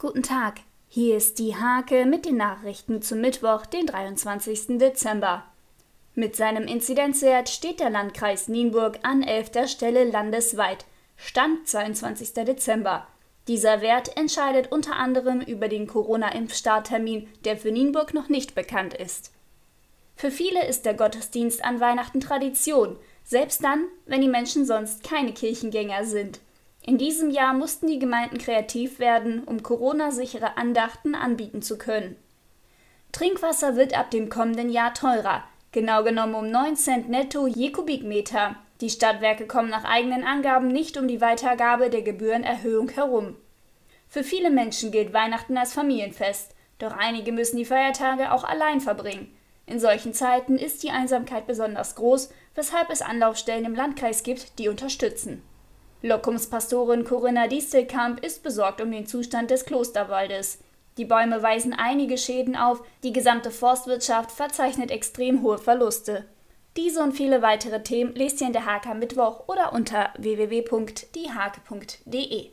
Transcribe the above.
Guten Tag, hier ist die Hake mit den Nachrichten zum Mittwoch, den 23. Dezember. Mit seinem Inzidenzwert steht der Landkreis Nienburg an elfter Stelle landesweit, Stand 22. Dezember. Dieser Wert entscheidet unter anderem über den Corona-Impfstarttermin, der für Nienburg noch nicht bekannt ist. Für viele ist der Gottesdienst an Weihnachten Tradition, selbst dann, wenn die Menschen sonst keine Kirchengänger sind. In diesem Jahr mussten die Gemeinden kreativ werden, um Corona-sichere Andachten anbieten zu können. Trinkwasser wird ab dem kommenden Jahr teurer, genau genommen um 9 Cent netto je Kubikmeter. Die Stadtwerke kommen nach eigenen Angaben nicht um die Weitergabe der Gebührenerhöhung herum. Für viele Menschen gilt Weihnachten als Familienfest, doch einige müssen die Feiertage auch allein verbringen. In solchen Zeiten ist die Einsamkeit besonders groß, weshalb es Anlaufstellen im Landkreis gibt, die unterstützen. Lockumspastorin Corinna Distelkamp ist besorgt um den Zustand des Klosterwaldes. Die Bäume weisen einige Schäden auf, die gesamte Forstwirtschaft verzeichnet extrem hohe Verluste. Diese und viele weitere Themen lest ihr in der Hake am Mittwoch oder unter www.diehake.de.